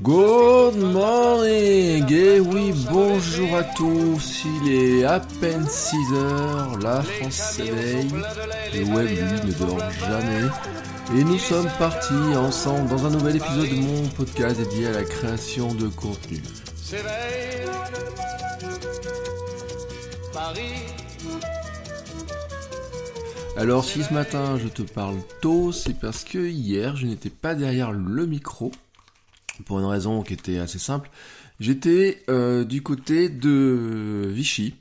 Good morning. Et oui, bonjour à tous, il est à peine 6 heures, la France s'éveille, le web lui ne dort jamais, et nous sommes partis ensemble dans un nouvel épisode de mon podcast dédié à la création de contenu. Alors si ce matin je te parle tôt, c'est parce que hier je n'étais pas derrière le micro, pour une raison qui était assez simple. J'étais euh, du côté de Vichy,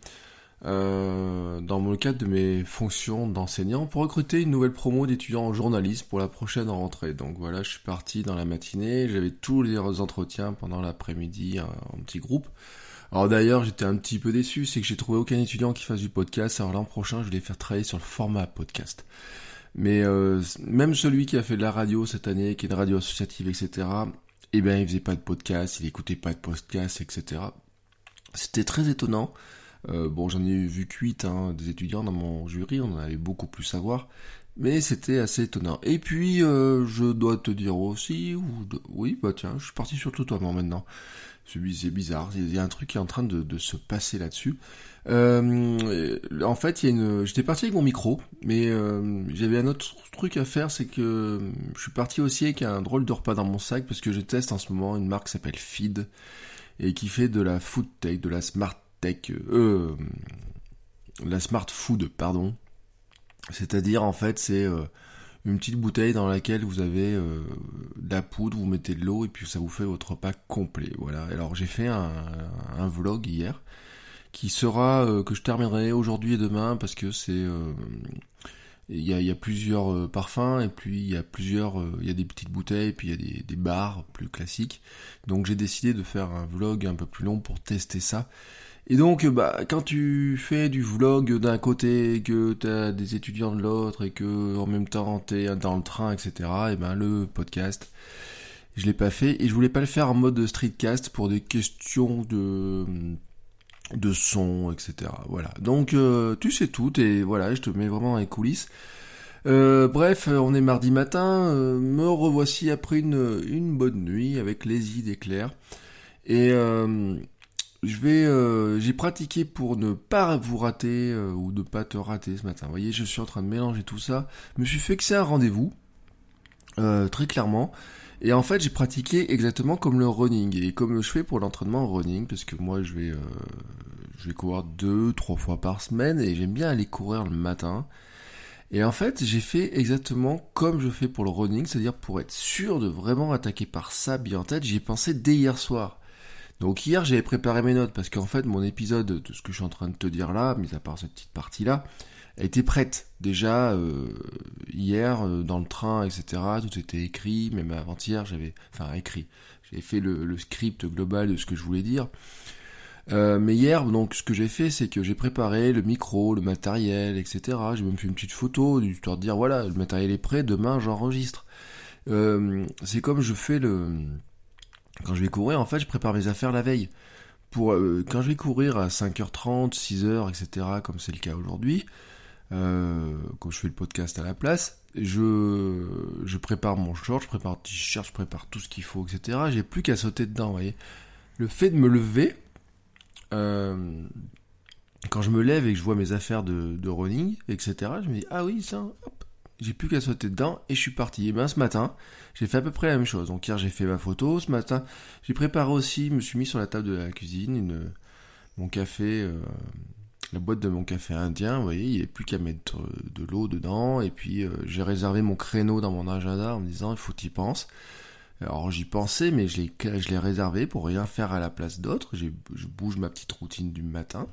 euh, dans le cadre de mes fonctions d'enseignant, pour recruter une nouvelle promo d'étudiants en journalisme pour la prochaine rentrée. Donc voilà, je suis parti dans la matinée, j'avais tous les entretiens pendant l'après-midi en petit groupe. Alors d'ailleurs, j'étais un petit peu déçu, c'est que j'ai trouvé aucun étudiant qui fasse du podcast. Alors l'an prochain, je vais faire travailler sur le format podcast. Mais euh, même celui qui a fait de la radio cette année, qui est une radio associative, etc., eh bien, il faisait pas de podcast, il écoutait pas de podcast, etc. C'était très étonnant. Euh, bon, j'en ai vu que 8 hein, des étudiants dans mon jury, on en avait beaucoup plus à voir. Mais c'était assez étonnant. Et puis, euh, je dois te dire aussi, ou oui, bah tiens, je suis parti sur le tutoiement maintenant. C'est bizarre, il y a un truc qui est en train de, se passer là-dessus. Euh, en fait, il y a une, j'étais parti avec mon micro, mais euh, j'avais un autre truc à faire, c'est que je suis parti aussi avec un drôle de repas dans mon sac parce que je teste en ce moment une marque qui s'appelle Feed et qui fait de la food tech, de la smart tech, euh, la smart food, pardon. C'est-à-dire en fait c'est euh, une petite bouteille dans laquelle vous avez euh, de la poudre, vous mettez de l'eau et puis ça vous fait votre repas complet. Voilà. Alors j'ai fait un, un, vlog hier qui sera euh, que je terminerai aujourd'hui et demain parce que c'est euh, il y a, y a, plusieurs parfums et puis il y a plusieurs il y a des petites bouteilles et puis il y a des, des bars plus classiques. Donc j'ai décidé de faire un vlog un peu plus long pour tester ça et donc, bah, quand tu fais du vlog d'un côté, que t'as des étudiants de l'autre, et que en même temps t'es dans le train, etc., et ben le podcast, je l'ai pas fait, et je voulais pas le faire en mode streetcast pour des questions de de son, etc. Voilà. Donc, euh, tu sais tout, et voilà, je te mets vraiment dans les coulisses. Euh, bref, on est mardi matin, euh, me revoici après une, une bonne nuit avec les idées claires. Et je vais, euh, j'ai pratiqué pour ne pas vous rater euh, ou ne pas te rater ce matin. Vous voyez, je suis en train de mélanger tout ça. Je me suis c'est un rendez-vous, euh, très clairement. Et en fait, j'ai pratiqué exactement comme le running et comme je fais pour l'entraînement running, parce que moi, je vais, je vais courir deux, trois fois par semaine et j'aime bien aller courir le matin. Et en fait, j'ai fait exactement comme je fais pour le running, c'est-à-dire pour être sûr de vraiment attaquer par ça bien en tête. J'y ai pensé dès hier soir. Donc hier j'avais préparé mes notes parce qu'en fait mon épisode de ce que je suis en train de te dire là, mis à part cette petite partie là, a été prête déjà euh, hier euh, dans le train, etc. Tout était écrit, même avant-hier j'avais, enfin écrit, j'avais fait le, script global de ce que je voulais dire. Euh, mais hier, donc, ce que j'ai fait, c'est que j'ai préparé le micro, le matériel, etc. J'ai même fait une petite photo, histoire de dire, voilà, le matériel est prêt, demain j'enregistre. c'est comme je fais le, quand je vais courir, en fait, je prépare mes affaires la veille. Pour euh, quand je vais courir à 5h30, 6h, etc., comme c'est le cas aujourd'hui, euh, quand je fais le podcast à la place, je, je prépare mon short, je prépare le t-shirt, je prépare tout ce qu'il faut, etc. J'ai plus qu'à sauter dedans, vous voyez. Le fait de me lever, euh, quand je me lève et que je vois mes affaires de, de running, etc., je me dis, ah oui, ça, j'ai plus qu'à sauter dedans et je suis parti. Et bien ce matin, j'ai fait à peu près la même chose. Donc hier j'ai fait ma photo, ce matin j'ai préparé aussi, je me suis mis sur la table de la cuisine mon café, euh, la boîte de mon café indien, vous voyez, il n'y a plus qu'à mettre euh, de l'eau dedans. Et puis euh, j'ai réservé mon créneau dans mon agenda en me disant il faut y penser. Alors j'y pensais, mais je l'ai, réservé pour rien faire à la place d'autres. Je bouge ma petite routine du matin.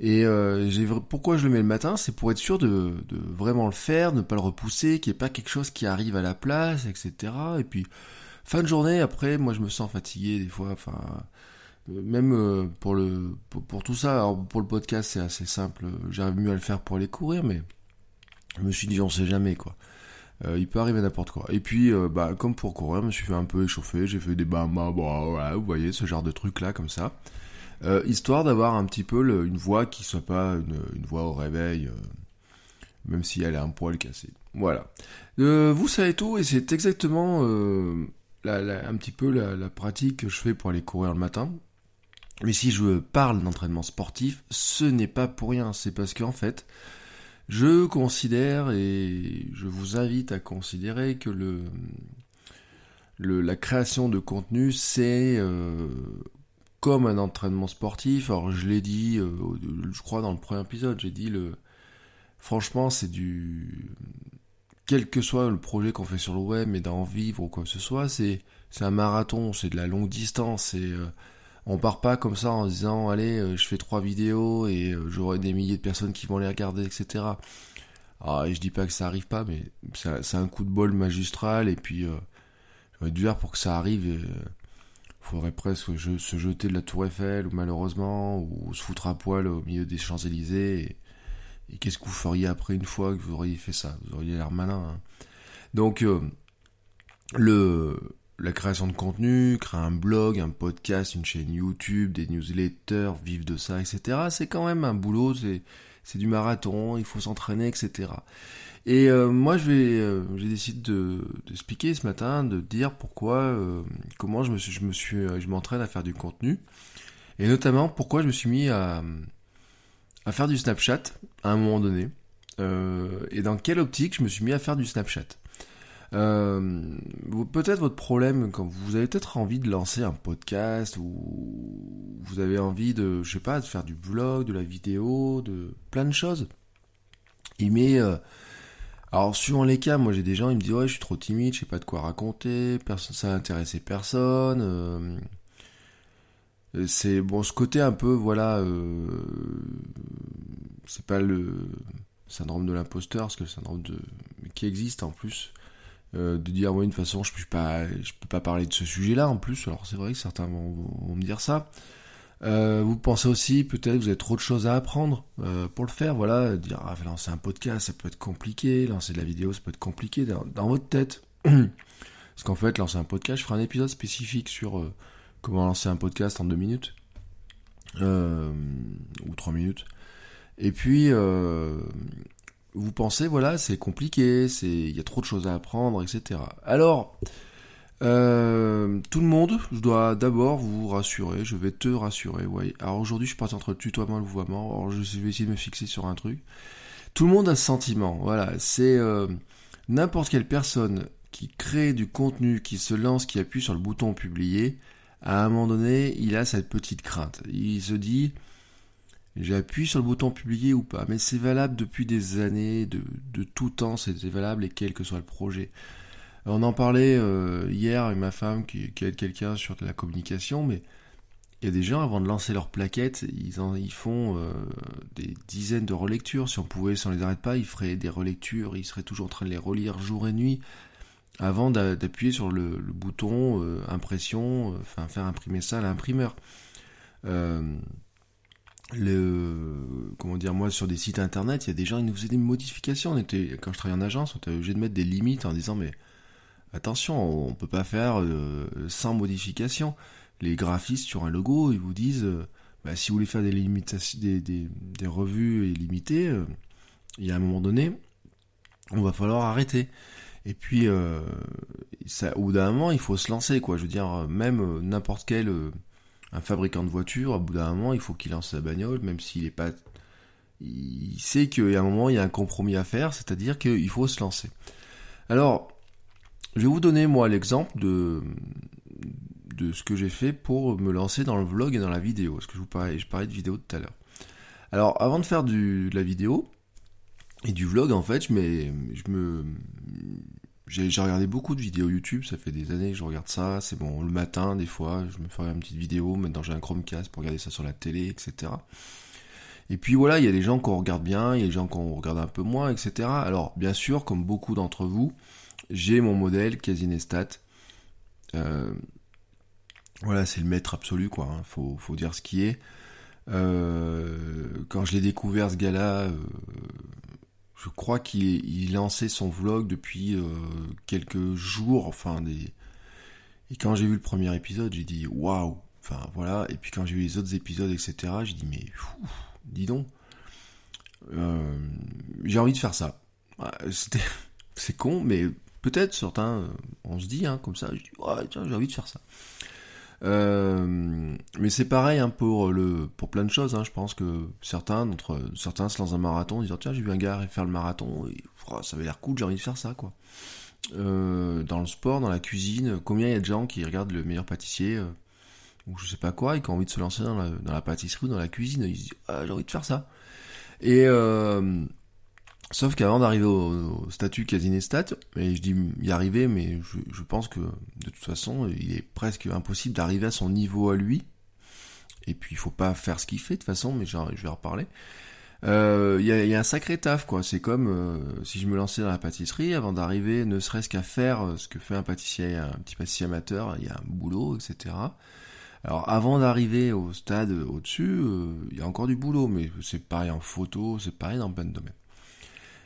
Et euh, pourquoi je le mets le matin, c'est pour être sûr de, de, vraiment le faire, ne pas le repousser, qu'il n'y ait pas quelque chose qui arrive à la place, etc. Et puis fin de journée, après, moi je me sens fatigué des fois. Enfin, euh, même euh, pour le pour, tout ça, alors pour le podcast c'est assez simple. J'arrive mieux à le faire pour aller courir, mais je me suis dit on sait jamais quoi. il peut arriver n'importe quoi. Et puis, bah, comme pour courir, je me suis fait un peu échauffer, j'ai fait des bah, bah, voilà, vous voyez, ce genre de truc là, comme ça. Euh, histoire d'avoir un petit peu une voix qui soit pas une, voix au réveil, euh, même si elle a un poil cassé. Voilà. Euh, vous savez tout et c'est exactement un petit peu la, pratique que je fais pour aller courir le matin. Mais si je parle d'entraînement sportif, ce n'est pas pour rien, c'est parce qu'en fait, je considère et je vous invite à considérer que le, la création de contenu, c'est comme un entraînement sportif. Alors je l'ai dit, euh, je crois dans le premier épisode, j'ai dit le. Franchement, c'est du. Quel que soit le projet qu'on fait sur le web, mais d'en vivre ou quoi que ce soit, c'est c'est un marathon, c'est de la longue distance. Et euh, on part pas comme ça en disant allez, euh, je fais trois vidéos et j'aurai des milliers de personnes qui vont les regarder, etc. Alors, et je dis pas que ça arrive pas, mais c'est un coup de bol magistral et puis euh, j'aurais dû faire pour que ça arrive. Et, faudrait presque se jeter de la tour Eiffel, ou malheureusement, ou se foutre à poil au milieu des Champs-Élysées. Et, qu'est-ce que vous feriez après une fois que vous auriez fait ça? Vous auriez l'air malin. Hein. Donc, euh, le, la création de contenu, créer un blog, un podcast, une chaîne YouTube, des newsletters, vivre de ça, etc. C'est quand même un boulot, c'est du marathon, il faut s'entraîner, etc. Et euh, moi, je vais, euh, j'ai décidé de d'expliquer ce matin, de dire pourquoi, euh, comment je me suis, je me suis, je m'entraîne à faire du contenu, et notamment pourquoi je me suis mis à faire du Snapchat à un moment donné, et dans quelle optique je me suis mis à faire du Snapchat. peut-être votre problème quand vous avez peut-être envie de lancer un podcast ou vous avez envie de, je sais pas, de faire du vlog, de la vidéo, de plein de choses. Alors suivant les cas, moi j'ai des gens, ils me disent ouais je suis trop timide, je sais pas de quoi raconter, ça intéressé personne. Euh, c'est bon ce côté un peu voilà, euh, c'est pas le syndrome de l'imposteur, parce que le syndrome de qui existe en plus. Euh, de dire ouais une façon je peux pas je peux pas parler de ce sujet là en plus alors c'est vrai que certains vont me dire ça euh, vous pensez aussi peut-être que vous avez trop de choses à apprendre euh, pour le faire, voilà, dire ah, lancer un podcast ça peut être compliqué, lancer de la vidéo ça peut être compliqué dans, votre tête. Parce qu'en fait lancer un podcast, je ferai un épisode spécifique sur euh, comment lancer un podcast en deux minutes ou trois minutes. Et puis vous pensez voilà c'est compliqué, il y a trop de choses à apprendre, etc. Alors euh, tout le monde, je dois d'abord vous rassurer, je vais te rassurer, ouais. Alors aujourd'hui, je parti entre le tutoiement et le vouvoiement, alors je vais essayer de me fixer sur un truc. Tout le monde a ce sentiment, voilà, c'est euh, n'importe quelle personne qui crée du contenu, qui se lance, qui appuie sur le bouton publier, à un moment donné, il a cette petite crainte. Il se dit, j'appuie sur le bouton publier ou pas, mais c'est valable depuis des années, de, de tout temps, c'est valable et quel que soit le projet. On en parlait euh, hier avec ma femme qui, aide quelqu'un sur de la communication, mais il y a des gens avant de lancer leur plaquette, ils, en, ils font euh, des dizaines de relectures. Si on pouvait, si on les arrête pas, ils feraient des relectures, ils seraient toujours en train de les relire jour et nuit avant d'appuyer sur le, bouton euh, impression, enfin faire imprimer ça à l'imprimeur. comment dire moi sur des sites internet il y a des gens qui nous faisaient des modifications quand je travaillais en agence on était obligé de mettre des limites en disant mais Attention, on peut pas faire euh, sans modification. Les graphistes sur un logo, ils vous disent, euh, bah, si vous voulez faire des, des, des, revues illimitées, euh, il y a un moment donné, on va falloir arrêter. Et puis, ça, au bout d'un moment, il faut se lancer, quoi. Je veux dire, même n'importe quel un fabricant de voitures, au bout d'un moment, il faut qu'il lance sa bagnole, même s'il est pas, il sait qu'il y a un moment, il y a un compromis à faire, c'est-à-dire qu'il faut se lancer. Alors, je vais vous donner moi l'exemple de, de ce que j'ai fait pour me lancer dans le vlog et dans la vidéo. Parce que je vous parlais, je parlais de vidéo tout à l'heure. Alors avant de faire de la vidéo et du vlog en fait, je, je me j'ai regardé beaucoup de vidéos YouTube, ça fait des années que je regarde ça, c'est bon, le matin des fois, je me ferai une petite vidéo, maintenant j'ai un Chromecast pour regarder ça sur la télé, etc. Et puis voilà, il y a des gens qu'on regarde bien, il y a des gens qu'on regarde un peu moins, etc. Alors bien sûr, comme beaucoup d'entre vous, j'ai mon modèle Casinestat. Euh, voilà, c'est le maître absolu, quoi. Hein. Faut, dire ce qui est. Euh, quand je l'ai découvert, ce gars-là, euh, je crois qu'il lançait son vlog depuis quelques jours, enfin des. Et quand j'ai vu le premier épisode, j'ai dit waouh, enfin voilà. Et puis quand j'ai vu les autres épisodes, etc., j'ai dit mais dis donc, j'ai envie de faire ça. C'était, c'est con, mais peut-être certains, on se dit hein, comme ça, je dis tiens j'ai envie de faire ça. Euh, mais c'est pareil hein, pour le pour plein de choses. Hein. Je pense que certains certains se lancent un marathon, disant tiens j'ai vu un gars faire le marathon, et, ça avait l'air cool, j'ai envie de faire ça quoi. Euh, dans le sport, dans la cuisine, combien il y a de gens qui regardent le meilleur pâtissier euh, ou je sais pas quoi et qui ont envie de se lancer dans la, pâtisserie ou dans la cuisine, ils se disent ah, j'ai envie de faire ça. Et euh, Sauf qu'avant d'arriver au, statut casinestat, et je dis y arriver, mais je, pense que de toute façon, il est presque impossible d'arriver à son niveau à lui. Et puis il faut pas faire ce qu'il fait de toute façon, mais je vais en reparler. Euh, il y, a, un sacré taf, quoi. C'est comme euh, si je me lançais dans la pâtisserie, avant d'arriver, ne serait-ce qu'à faire euh, ce que fait un pâtissier, un petit pâtissier amateur, il y a un boulot, etc. Alors avant d'arriver au stade au-dessus, il y a encore du boulot, mais c'est pareil en photo, c'est pareil dans plein de domaines.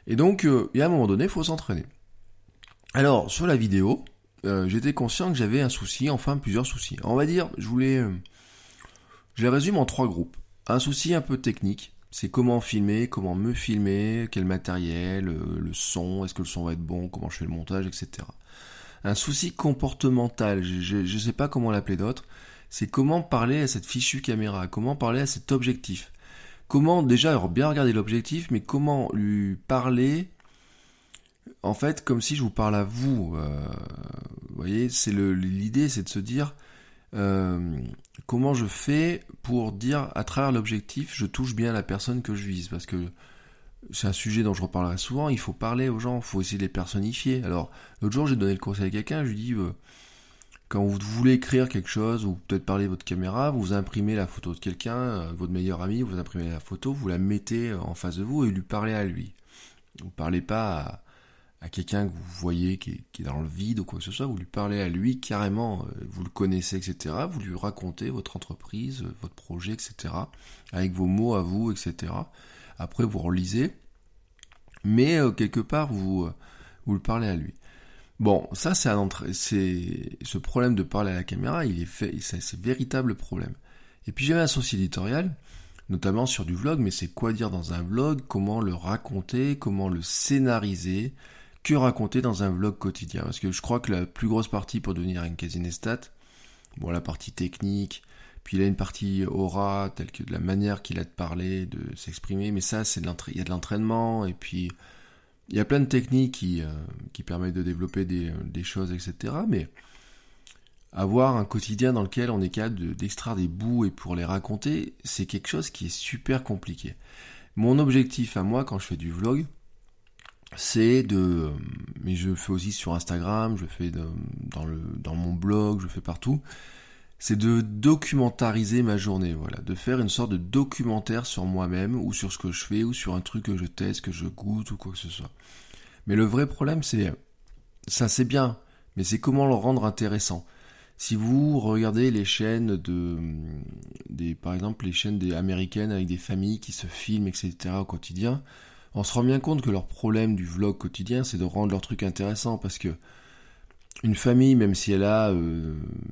Et donc, euh, il y a un moment donné, il faut s'entraîner. Alors, sur la vidéo, euh, j'étais conscient que j'avais un souci, enfin plusieurs soucis. On va dire, je voulais... Euh, je les résume en trois groupes. Un souci un peu technique, c'est comment filmer, comment me filmer, quel matériel, le son, est-ce que le son va être bon, comment je fais le montage, etc. Un souci comportemental, je ne sais pas comment l'appeler d'autre, c'est comment parler à cette fichue caméra, comment parler à cet objectif comment déjà bien regarder l'objectif, mais comment lui parler en fait comme si je vous parle à vous. Euh, vous voyez, c'est l'idée, c'est de se dire euh, comment je fais pour dire à travers l'objectif, je touche bien la personne que je vise, parce que c'est un sujet dont je reparlerai souvent. Il faut parler aux gens, il faut essayer de les personnifier. Alors l'autre jour, j'ai donné le conseil à quelqu'un, je lui dis euh, quand vous voulez écrire quelque chose ou peut-être parler votre caméra, vous imprimez la photo de quelqu'un, euh, votre meilleur ami, vous imprimez la photo, vous la mettez euh, en face de vous et lui parlez à lui. Vous ne parlez pas à, quelqu'un que vous voyez qui est, dans le vide ou quoi que ce soit, vous lui parlez à lui carrément, euh, vous le connaissez, etc. Vous lui racontez votre entreprise, votre projet, etc. Avec vos mots à vous, etc. Après, vous relisez, mais quelque part, vous, vous le parlez à lui. Bon, ça c'est un c'est ce problème de parler à la caméra, il est fait, c'est véritable problème. Et puis j'avais un souci éditorial, notamment sur du vlog, mais c'est quoi dire dans un vlog, comment le raconter, comment le scénariser, que raconter dans un vlog quotidien. Parce que je crois que la plus grosse partie pour devenir un casinestat, bon la partie technique, puis il a une partie aura, telle que de la manière qu'il a de parler, de s'exprimer, mais ça c'est il y a de l'entraînement, et puis il y a plein de techniques qui, euh, permettent de développer des, des, choses, etc. Mais avoir un quotidien dans lequel on est capable d'extraire des bouts et pour les raconter, c'est quelque chose qui est super compliqué. Mon objectif à moi quand je fais du vlog, c'est de, mais je fais aussi sur Instagram, je fais dans, dans mon blog, je fais partout, c'est de documentariser ma journée, voilà, de faire une sorte de documentaire sur moi-même ou sur ce que je fais ou sur un truc que je teste, que je goûte ou quoi que ce soit. Mais le vrai problème c'est ça c'est bien, mais c'est comment le rendre intéressant. Si vous regardez les chaînes de par exemple les chaînes des américaines avec des familles qui se filment etc au quotidien, on se rend bien compte que leur problème du vlog quotidien c'est de rendre leur truc intéressant parce que une famille, même si elle a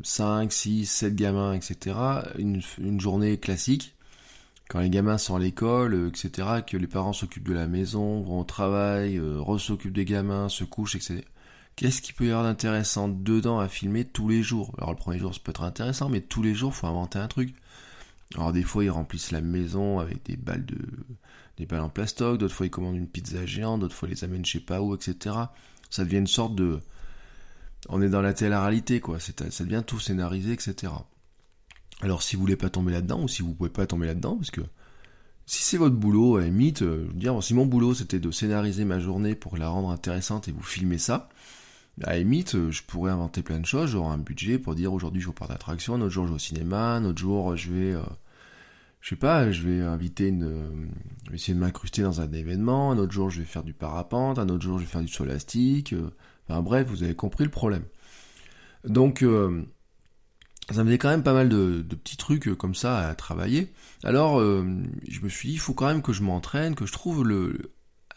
5, 6, 7 gamins, etc., une, une, journée classique, quand les gamins sont à l'école, euh, etc., que les parents s'occupent de la maison, vont au travail, euh, s'occupent des gamins, se couchent, etc. Qu'est-ce qu'il peut y avoir d'intéressant dedans à filmer tous les jours? Alors le premier jour, ça peut être intéressant, mais tous les jours, faut inventer un truc. Alors des fois, ils remplissent la maison avec des balles de, des balles en plastoc, d'autres fois, ils commandent une pizza géante, d'autres fois, ils les amènent je sais pas où, etc. Ça devient une sorte de, on est dans la télé-réalité, quoi. Ça devient tout scénarisé, etc. Alors, si vous voulez pas tomber là-dedans, ou si vous pouvez pas tomber là-dedans, parce que si c'est votre boulot, à la euh, je veux dire, si mon boulot c'était de scénariser ma journée pour la rendre intéressante et vous filmer ça, à la euh, je pourrais inventer plein de choses, j'aurai un budget pour dire aujourd'hui je vais au parc d'attraction, un autre jour je vais au cinéma, un autre jour je vais, euh, je sais pas, je vais inviter une, essayer de m'incruster dans un événement, un autre jour je vais faire du parapente, un autre jour je vais faire du solastique, enfin bref, vous avez compris le problème. Donc, ça me faisait quand même pas mal de, petits trucs comme ça à travailler. Alors, je me suis dit, il faut quand même que je m'entraîne, que je trouve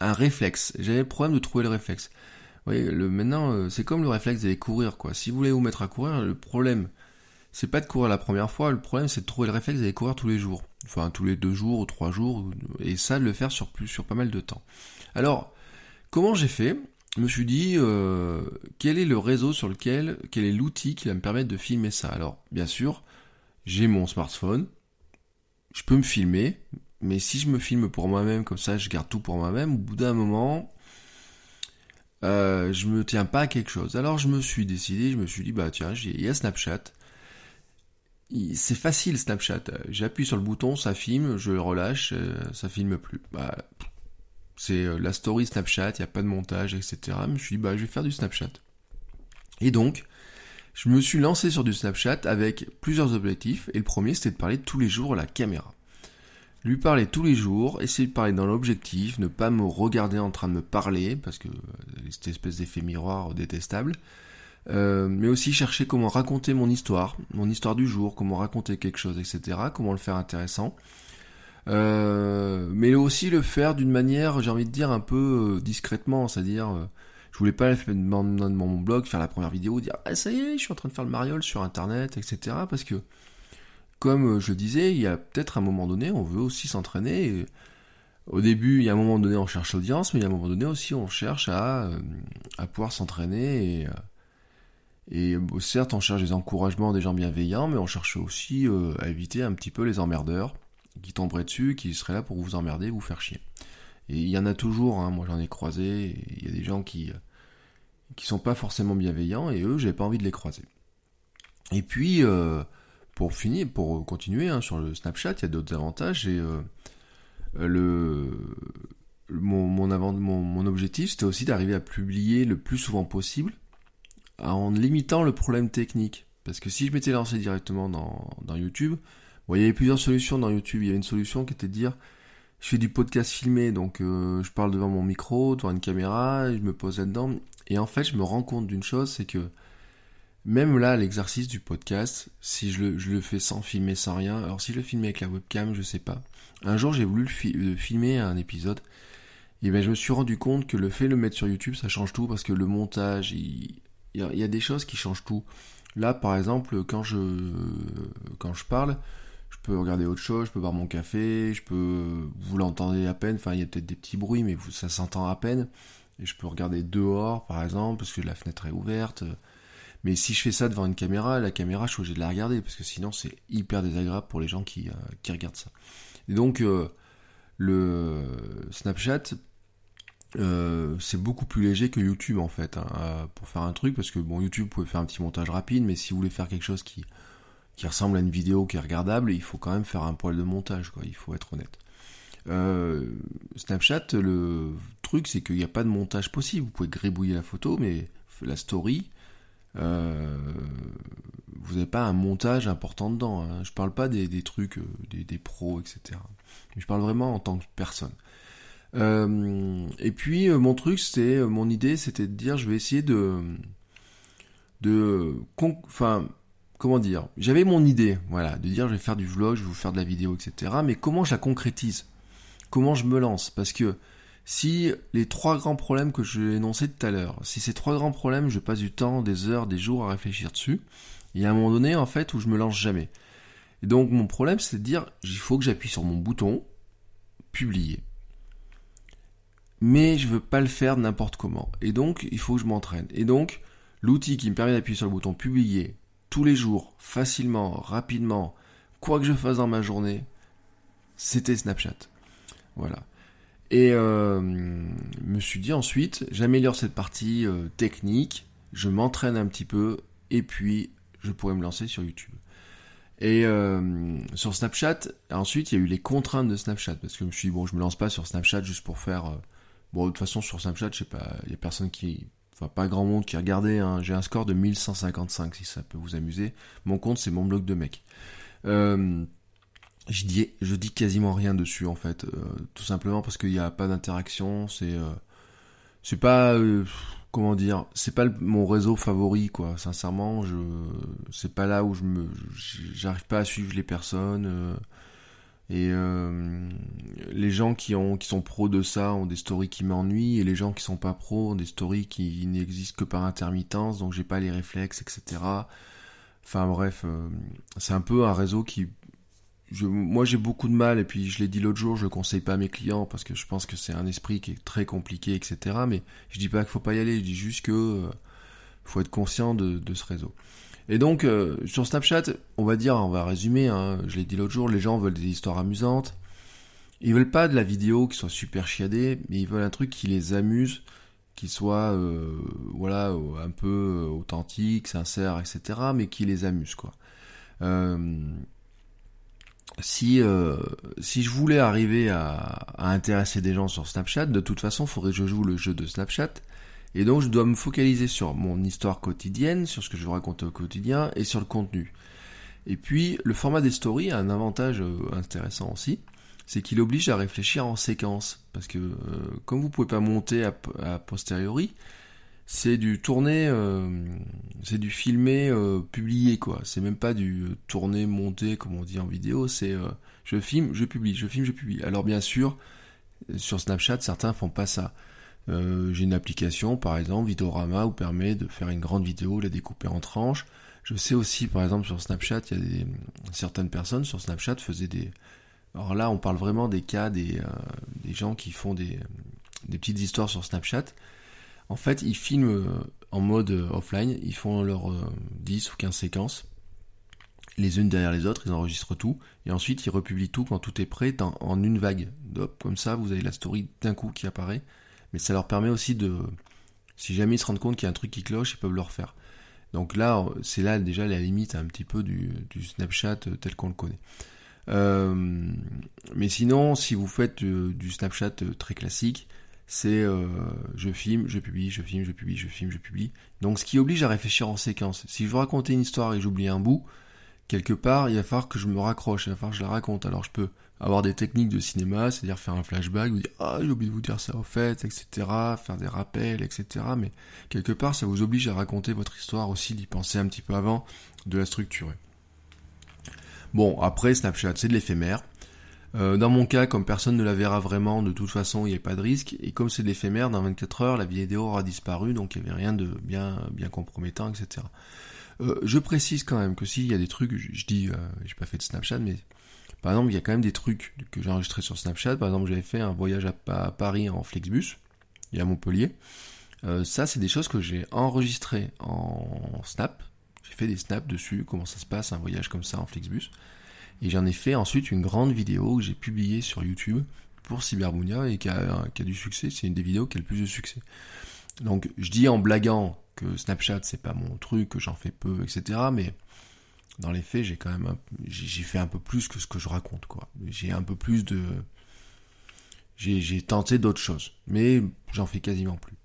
un réflexe. J'avais le problème de trouver le réflexe. Vous voyez, maintenant, c'est comme le réflexe d'aller courir. Si vous voulez vous mettre à courir, le problème, c'est pas de courir la première fois, le problème c'est de trouver le réflexe d'aller courir tous les jours. Enfin, tous les deux jours ou trois jours, et ça, de le faire sur pas mal de temps. Alors, comment j'ai fait? Je me suis dit, euh, quel est le réseau sur lequel, quel est l'outil qui va me permettre de filmer ça? Alors, bien sûr, j'ai mon smartphone, je peux me filmer, mais si je me filme pour moi-même, comme ça, je garde tout pour moi-même, au bout d'un moment, euh, je me tiens pas à quelque chose. Alors je me suis décidé, je me suis dit, bah tiens, il y a Snapchat, c'est facile Snapchat. J'appuie sur le bouton, ça filme, je le relâche, euh, ça filme plus. Bah, c'est euh, la story Snapchat, il n'y a pas de montage, etc. je me suis dit, bah, je vais faire du Snapchat. Et donc, je me suis lancé sur du Snapchat avec plusieurs objectifs. Et le premier, c'était de parler tous les jours à la caméra. Lui parler tous les jours, essayer de parler dans l'objectif, ne pas me regarder en train de me parler, parce que euh, cette espèce d'effet miroir détestable. Euh, mais aussi chercher comment raconter mon histoire, mon histoire du jour, comment raconter quelque chose, etc., comment le faire intéressant. Euh, mais aussi le faire d'une manière, j'ai envie de dire, un peu euh, discrètement, c'est-à-dire, je voulais pas dans, mon blog faire la première vidéo, dire ah ça y est, je suis en train de faire le mariole sur internet, etc. Parce que, comme je disais, il y a peut-être un moment donné, on veut aussi s'entraîner. Au début, il y a un moment donné, on cherche l'audience, mais il y a un moment donné aussi, on cherche à, pouvoir s'entraîner et et certes, on cherche des encouragements des gens bienveillants, mais on cherche aussi euh, à éviter un petit peu les emmerdeurs qui tomberaient dessus, qui seraient là pour vous emmerder, vous faire chier. Et il y en a toujours, hein, moi j'en ai croisé, il y a des gens qui qui sont pas forcément bienveillants, et eux, j'avais pas envie de les croiser. Et puis, euh, pour finir, pour continuer hein, sur le Snapchat, il y a d'autres avantages, et euh, le mon, mon, objectif, c'était aussi d'arriver à publier le plus souvent possible en limitant le problème technique. Parce que si je m'étais lancé directement dans YouTube, bon, il y avait plusieurs solutions dans YouTube. Il y avait une solution qui était de dire, je fais du podcast filmé, donc euh, je parle devant mon micro, devant une caméra, je me pose là-dedans. Et en fait, je me rends compte d'une chose, c'est que même là, l'exercice du podcast, si je le, je le, fais sans filmer, sans rien, alors si je le filmais avec la webcam, je sais pas. Un jour, j'ai voulu le filmer un épisode, et ben je me suis rendu compte que le fait de le mettre sur YouTube, ça change tout parce que le montage, il, il y, a des choses qui changent tout. Là, par exemple, quand je, quand je parle, peux regarder autre chose, je peux boire mon café, je peux, vous l'entendez à peine, enfin, il y a peut-être des petits bruits, mais ça s'entend à peine. Et je peux regarder dehors, par exemple, parce que la fenêtre est ouverte. Mais si je fais ça devant une caméra, la caméra, je suis obligé de la regarder, parce que sinon, c'est hyper désagréable pour les gens qui, euh, regardent ça. Et donc, euh, le Snapchat euh, c'est beaucoup plus léger que YouTube en fait hein, euh, pour faire un truc parce que bon YouTube vous pouvez faire un petit montage rapide mais si vous voulez faire quelque chose qui qui ressemble à une vidéo qui est regardable il faut quand même faire un poil de montage quoi il faut être honnête. Euh, Snapchat le truc c'est qu'il n'y a pas de montage possible. Vous pouvez gribouiller la photo mais la story euh, vous n'avez pas un montage important dedans hein. je parle pas des, des trucs des, des pros etc je parle vraiment en tant que personne. Euh, et puis euh, mon truc, c'était euh, mon idée, c'était de dire, je vais essayer de, de, enfin, comment dire, j'avais mon idée, voilà, de dire, je vais faire du vlog, je vais vous faire de la vidéo, etc. Mais comment je la concrétise? Comment je me lance? Parce que si les trois grands problèmes que je vais énoncer tout à l'heure, si ces trois grands problèmes, je passe du temps, des heures, des jours à réfléchir dessus, il y a un moment donné en fait où je me lance jamais. Et donc mon problème, c'est de dire, il faut que j'appuie sur mon bouton, publier mais je veux pas le faire n'importe comment. Et donc, il faut que je m'entraîne. Et donc, l'outil qui me permet d'appuyer sur le bouton publier tous les jours, facilement, rapidement, quoi que je fasse dans ma journée, c'était Snapchat. Voilà. Et euh, me suis dit ensuite, j'améliore cette partie euh, technique, je m'entraîne un petit peu, et puis je pourrais me lancer sur YouTube. Et euh, sur Snapchat, ensuite, il y a eu les contraintes de Snapchat, parce que je me suis dit, bon, je me lance pas sur Snapchat juste pour faire Bon, de toute façon, sur Snapchat, je sais pas, il y a personne qui, enfin, pas grand monde qui regardait, hein. J'ai un score de 1155, si ça peut vous amuser. Mon compte, c'est mon blog de mec. Euh, je dis, je dis quasiment rien dessus en fait, tout simplement parce qu'il n'y a pas d'interaction, c'est c'est pas comment dire, c'est pas mon réseau favori quoi. Sincèrement, c'est pas là où je me j'arrive pas à suivre les personnes euh, et euh, les gens qui ont qui sont pros de ça ont des stories qui m'ennuient et les gens qui sont pas pros ont des stories qui n'existent que par intermittence donc j'ai pas les réflexes etc. Enfin bref, euh, c'est un peu un réseau qui moi j'ai beaucoup de mal et puis je l'ai dit l'autre jour, je le conseille pas à mes clients parce que je pense que c'est un esprit qui est très compliqué, etc. Mais je dis pas qu'il faut pas y aller, je dis juste que euh, faut être conscient de, ce réseau. Et donc euh, sur Snapchat, on va dire, on va résumer, hein, je l'ai dit l'autre jour, les gens veulent des histoires amusantes. Ils veulent pas de la vidéo qui soit super chiadée, mais ils veulent un truc qui les amuse, qui soit euh, voilà un peu authentique, sincère, etc. Mais qui les amuse quoi. Euh, si euh, si je voulais arriver à, intéresser des gens sur Snapchat, de toute façon, il faudrait que je joue le jeu de Snapchat. Et donc, je dois me focaliser sur mon histoire quotidienne, sur ce que je veux raconter au quotidien et sur le contenu. Et puis, le format des stories a un avantage euh, intéressant aussi, c'est qu'il oblige à réfléchir en séquence. Parce que, euh, comme vous pouvez pas monter à posteriori, c'est du tourné, euh, c'est du filmé, euh, publié quoi. C'est même pas du euh, tourné, monté comme on dit en vidéo. C'est je filme, je publie, je filme, je publie. Alors bien sûr, sur Snapchat, certains font pas ça. J'ai une application, par exemple, Vidorama, où permet de faire une grande vidéo, la découper en tranches. Je sais aussi, par exemple, sur Snapchat, il y a des, certaines personnes sur Snapchat faisaient des. Alors là, on parle vraiment des cas des, des gens qui font des, petites histoires sur Snapchat en fait, ils filment euh, en mode euh, offline, ils font leurs 10 euh, ou 15 séquences, les unes derrière les autres, ils enregistrent tout, et ensuite ils republient tout quand tout est prêt en, une vague. comme ça, vous avez la story d'un coup qui apparaît, mais ça leur permet aussi de, si jamais ils se rendent compte qu'il y a un truc qui cloche, ils peuvent le refaire. Donc là, c'est là déjà la limite un petit peu du, Snapchat tel qu'on le connaît. mais sinon, si vous faites du Snapchat très classique, c'est euh, je filme, je publie, je filme, je publie, je filme, je publie. Donc ce qui oblige à réfléchir en séquence. Si je veux raconter une histoire et j'oublie un bout, quelque part, il va falloir que je me raccroche, il va falloir que je la raconte. Alors je peux avoir des techniques de cinéma, c'est-à-dire faire un flashback, vous dire ah j'ai oublié de vous dire ça au fait, etc. Faire des rappels, etc. Mais quelque part, ça vous oblige à raconter votre histoire aussi, d'y penser un petit peu avant, de la structurer. Bon, après Snapchat, c'est de l'éphémère. Euh, dans mon cas, comme personne ne la verra vraiment, de toute façon, il n'y a pas de risque. Et comme c'est de l'éphémère, dans 24 heures, la vidéo aura disparu, donc il n'y avait rien de bien, bien compromettant, etc. Euh, je précise quand même que s'il y a des trucs, je, dis, euh, j'ai pas fait de Snapchat, mais par exemple, il y a quand même des trucs que j'ai enregistrés sur Snapchat. Par exemple, j'avais fait un voyage à, Paris en Flexbus et à Montpellier. ça, c'est des choses que j'ai enregistrées en Snap. J'ai fait des snaps dessus, comment ça se passe, un voyage comme ça en Flexbus. Et j'en ai fait ensuite une grande vidéo que j'ai publiée sur YouTube pour Cyberbunia et qui a, du succès. C'est une des vidéos qui a le plus de succès. Donc je dis en blaguant que Snapchat c'est pas mon truc, que j'en fais peu, etc. Mais dans les faits, j'ai quand même j'ai fait un peu plus que ce que je raconte, quoi. J'ai un peu plus de j'ai tenté d'autres choses, mais j'en fais quasiment plus.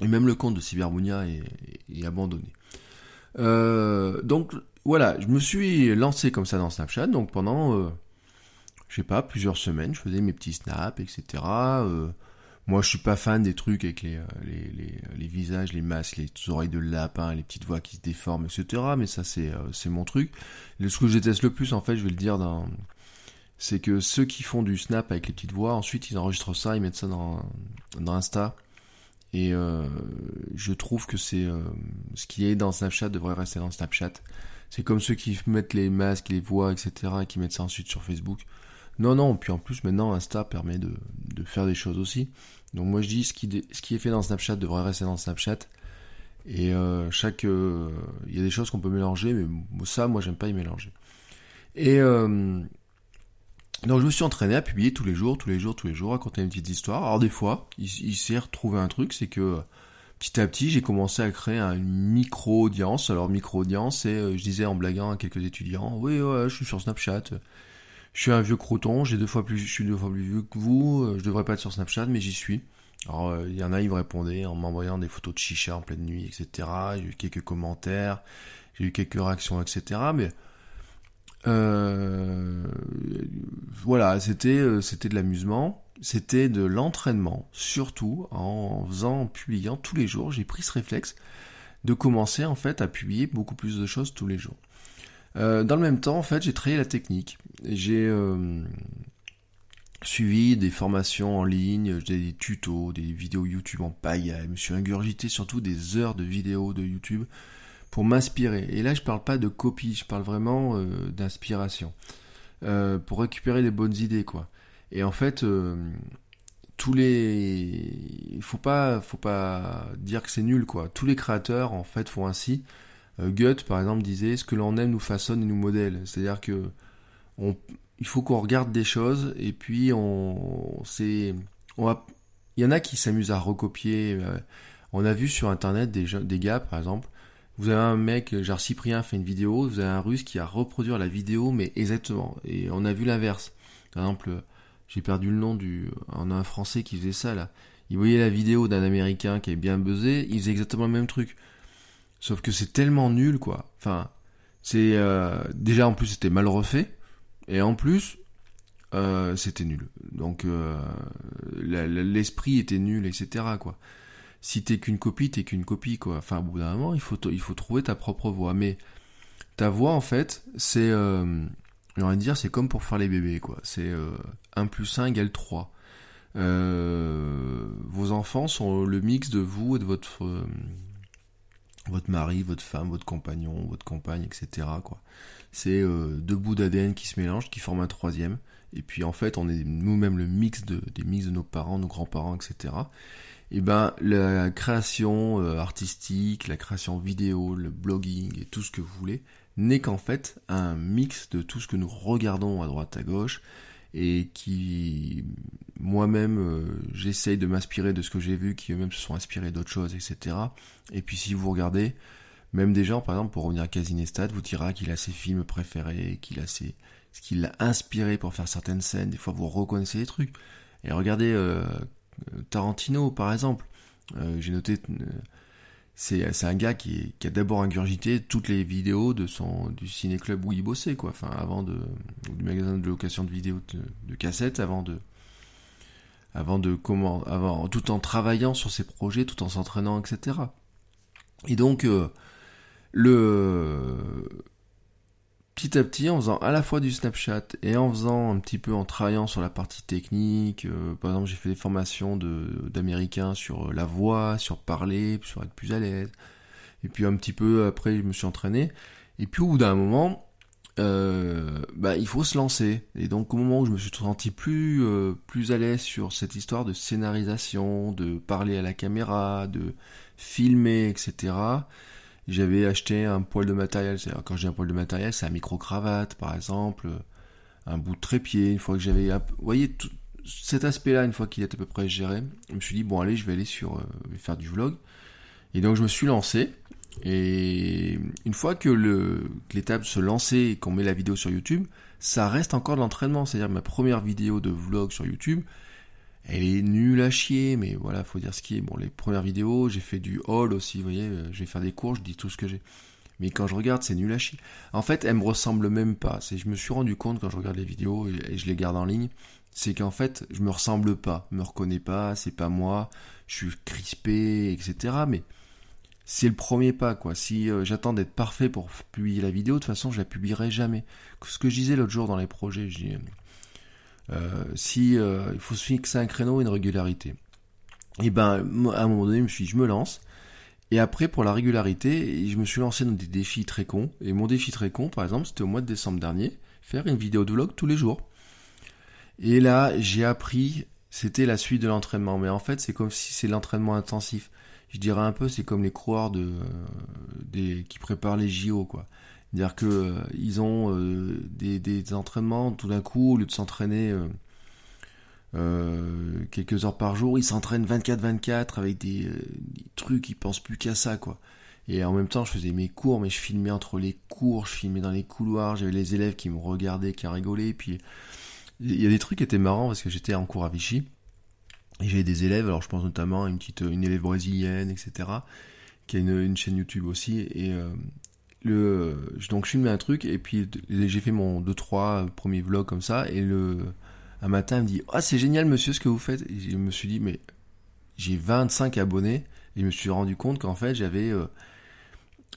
Et même le compte de Cyberbunia est, abandonné. Euh, donc voilà, je me suis lancé comme ça dans Snapchat, donc pendant, euh, je sais pas, plusieurs semaines, je faisais mes petits snaps, etc. moi, je suis pas fan des trucs avec les, euh, les, les, les, visages, les masques, les oreilles de lapin, les petites voix qui se déforment, etc. Mais ça, c'est c'est mon truc. ce que je déteste le plus, en fait, je vais le dire dans... C'est que ceux qui font du snap avec les petites voix, ensuite, ils enregistrent ça, ils mettent ça dans, dans Insta. Et je trouve que c'est... ce qui est dans Snapchat devrait rester dans Snapchat. C'est comme ceux qui mettent les masques, les voix, etc. et qui mettent ça ensuite sur Facebook. Non, non, puis en plus maintenant Insta permet de, faire des choses aussi. Donc moi je dis ce qui, est fait dans Snapchat devrait rester dans Snapchat. Et euh, chaque, euh, il y a des choses qu'on peut mélanger, mais ça, moi j'aime pas y mélanger. Et euh, donc je me suis entraîné à publier tous les jours, tous les jours, tous les jours, raconter une petite histoire. Alors des fois, il, il s'est retrouvé un truc, c'est que petit à petit, j'ai commencé à créer une micro-audience. Alors, micro-audience, c'est, euh, je disais en blaguant à quelques étudiants, oui, ouais, je suis sur Snapchat. Je suis un vieux croton, j'ai deux fois plus, je suis deux fois plus vieux que vous, euh, je devrais pas être sur Snapchat, mais j'y suis. Alors, euh, il y en a, ils me répondaient en m'envoyant des photos de chicha en pleine nuit, etc. J'ai eu quelques commentaires, j'ai eu quelques réactions, etc. Mais euh, voilà, c'était euh, c'était de l'amusement, c'était de l'entraînement, surtout en faisant, en publiant tous les jours. J'ai pris ce réflexe de commencer en fait à publier beaucoup plus de choses tous les jours. Euh, dans le même temps, en fait, j'ai travaillé la technique. J'ai euh, suivi des formations en ligne, des tutos, des vidéos YouTube en pagaille. Je me suis ingurgité surtout des heures de vidéos de YouTube pour m'inspirer. Et là, je parle pas de copie, je parle vraiment euh, d'inspiration. Euh, pour récupérer les bonnes idées, quoi. Et en fait, euh, tous les... Il faut pas, faut pas dire que c'est nul, quoi. Tous les créateurs, en fait, font ainsi. Goethe, par exemple, disait « Ce que l'on aime nous façonne et nous modèle ». C'est-à-dire que on, il faut qu'on regarde des choses et puis on, c'est, on il y en a qui s'amusent à recopier. on a vu sur internet des, des gars, par exemple, vous avez un mec, genre Cyprien fait une vidéo, vous avez un russe qui a reproduit la vidéo, mais exactement. Et on a vu l'inverse. Par exemple, j'ai perdu le nom du, on a un français qui faisait ça, là. Il voyait la vidéo d'un américain qui est bien buzzé, il faisait exactement le même truc. Sauf que c'est tellement nul, quoi. Enfin, c'est, euh, déjà en plus c'était mal refait, et en plus, euh, c'était nul. Donc, euh, l'esprit était nul, etc., quoi si t'es qu'une copie, t'es qu'une copie, quoi. Enfin, au bout d'un moment, il faut, il faut trouver ta propre voix. Mais ta voix, en fait, c'est, euh, de dire, c'est comme pour faire les bébés, quoi. C'est euh, 1 plus 1 égale 3. Euh, vos enfants sont le mix de vous et de votre, votre mari, votre femme, votre compagnon, votre compagne, etc.. C'est euh, deux bouts d'ADN qui se mélangent, qui forment un troisième. Et puis, en fait, on est nous-mêmes le mix de, des mix de nos parents, nos grands-parents, etc et ben la création euh, artistique, la création vidéo, le blogging et tout ce que vous voulez n'est qu'en fait un mix de tout ce que nous regardons à droite à gauche et qui moi-même euh, j'essaye de m'inspirer de ce que j'ai vu, qui eux-mêmes se sont inspirés d'autres choses, etc. Et puis si vous regardez, même des gens, par exemple, pour revenir à Casinestat, vous dira qu'il a ses films préférés, qu'il a ses, ce qui l'a inspiré pour faire certaines scènes. Des fois, vous reconnaissez des trucs. Et regardez euh, Tarantino, par exemple. Euh, j'ai noté, c'est un gars qui, a d'abord ingurgité toutes les vidéos de son du ciné club où il bossait, quoi. Enfin, avant de du magasin de location de vidéos de, cassettes, avant de avant de comment, avant tout en travaillant sur ses projets, tout en s'entraînant, etc. Et donc euh, le petit à petit, en faisant à la fois du Snapchat et en faisant un petit peu en travaillant sur la partie technique, euh, par exemple j'ai fait des formations d'américains sur euh, la voix, sur parler, sur être plus à l'aise. Et puis un petit peu après je me suis entraîné. Et puis au bout d'un moment, euh, bah, il faut se lancer. Et donc au moment où je me suis senti plus, plus à l'aise sur cette histoire de scénarisation, de parler à la caméra, de filmer, etc., j'avais acheté un poil de matériel. C'est-à-dire, quand j'ai un poil de matériel, c'est un micro-cravate, par exemple, un bout de trépied. Une fois que j'avais, vous voyez, cet aspect-là, une fois qu'il est à peu près géré, je me suis dit, bon, allez, je vais aller sur, euh, faire du vlog. Et donc, je me suis lancé. Et une fois que l'étape se lancer et qu'on met la vidéo sur YouTube, ça reste encore de l'entraînement. C'est-à-dire ma première vidéo de vlog sur YouTube, elle est nulle à chier, mais voilà, faut dire ce qui est. Bon, les premières vidéos, j'ai fait du haul aussi, vous voyez, euh, je vais faire des cours, je dis tout ce que j'ai. Mais quand je regarde, c'est nul à chier. En fait, elle me ressemble même pas. C'est, je me suis rendu compte quand je regarde les vidéos et, je les garde en ligne, c'est qu'en fait, je me ressemble pas, je me reconnais pas, c'est pas moi, je suis crispé, etc. Mais c'est le premier pas, quoi. Si euh, j'attends d'être parfait pour publier la vidéo, de toute façon, je la publierai jamais. Ce que je disais l'autre jour dans les projets, je dis, euh, si euh, il faut se fixer un créneau et une régularité. Et ben à un moment donné, je me suis dit, je me lance. Et après, pour la régularité, je me suis lancé dans des défis très cons. Et mon défi très con, par exemple, c'était au mois de décembre dernier, faire une vidéo de vlog tous les jours. Et là, j'ai appris, c'était la suite de l'entraînement. Mais en fait, c'est comme si c'est l'entraînement intensif. Je dirais un peu, c'est comme les coureurs de, euh, des, qui préparent les JO, quoi. C'est-à-dire que euh, ils ont euh, des, des, entraînements tout d'un coup, au lieu de s'entraîner euh, quelques heures par jour, ils s'entraînent 24-24 avec des, des, trucs, ils pensent plus qu'à ça, quoi. Et en même temps, je faisais mes cours, mais je filmais entre les cours, je filmais dans les couloirs, j'avais les élèves qui me regardaient, qui rigolaient, puis il y a des trucs qui étaient marrants parce que j'étais en cours à Vichy, et j'avais des élèves, alors je pense notamment à une petite, une élève brésilienne, etc., qui a une, une chaîne YouTube aussi, et le, donc je filmais un truc et puis j'ai fait mon 2-3 premiers vlogs comme ça et le, un matin il me dit ah c'est génial monsieur ce que vous faites et je me suis dit mais j'ai 25 abonnés et je me suis rendu compte qu'en fait j'avais euh,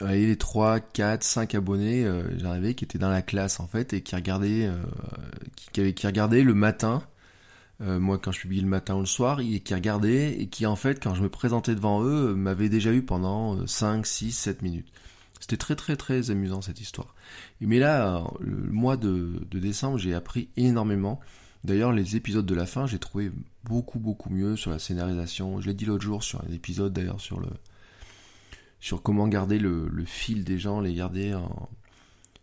les 3, 4, 5 abonnés euh, j'arrivais qui étaient dans la classe en fait et qui regardaient euh, qui, qui, regardaient le matin euh, moi quand je publie le matin ou le soir et qui regardaient et qui en fait quand je me présentais devant eux m'avaient déjà eu pendant 5, 6, 7 minutes c'était très très très amusant cette histoire. Mais là, le mois de, décembre, j'ai appris énormément. D'ailleurs, les épisodes de la fin, j'ai trouvé beaucoup beaucoup mieux sur la scénarisation. Je l'ai dit l'autre jour sur un épisode d'ailleurs sur le sur comment garder le, le, fil des gens, les garder en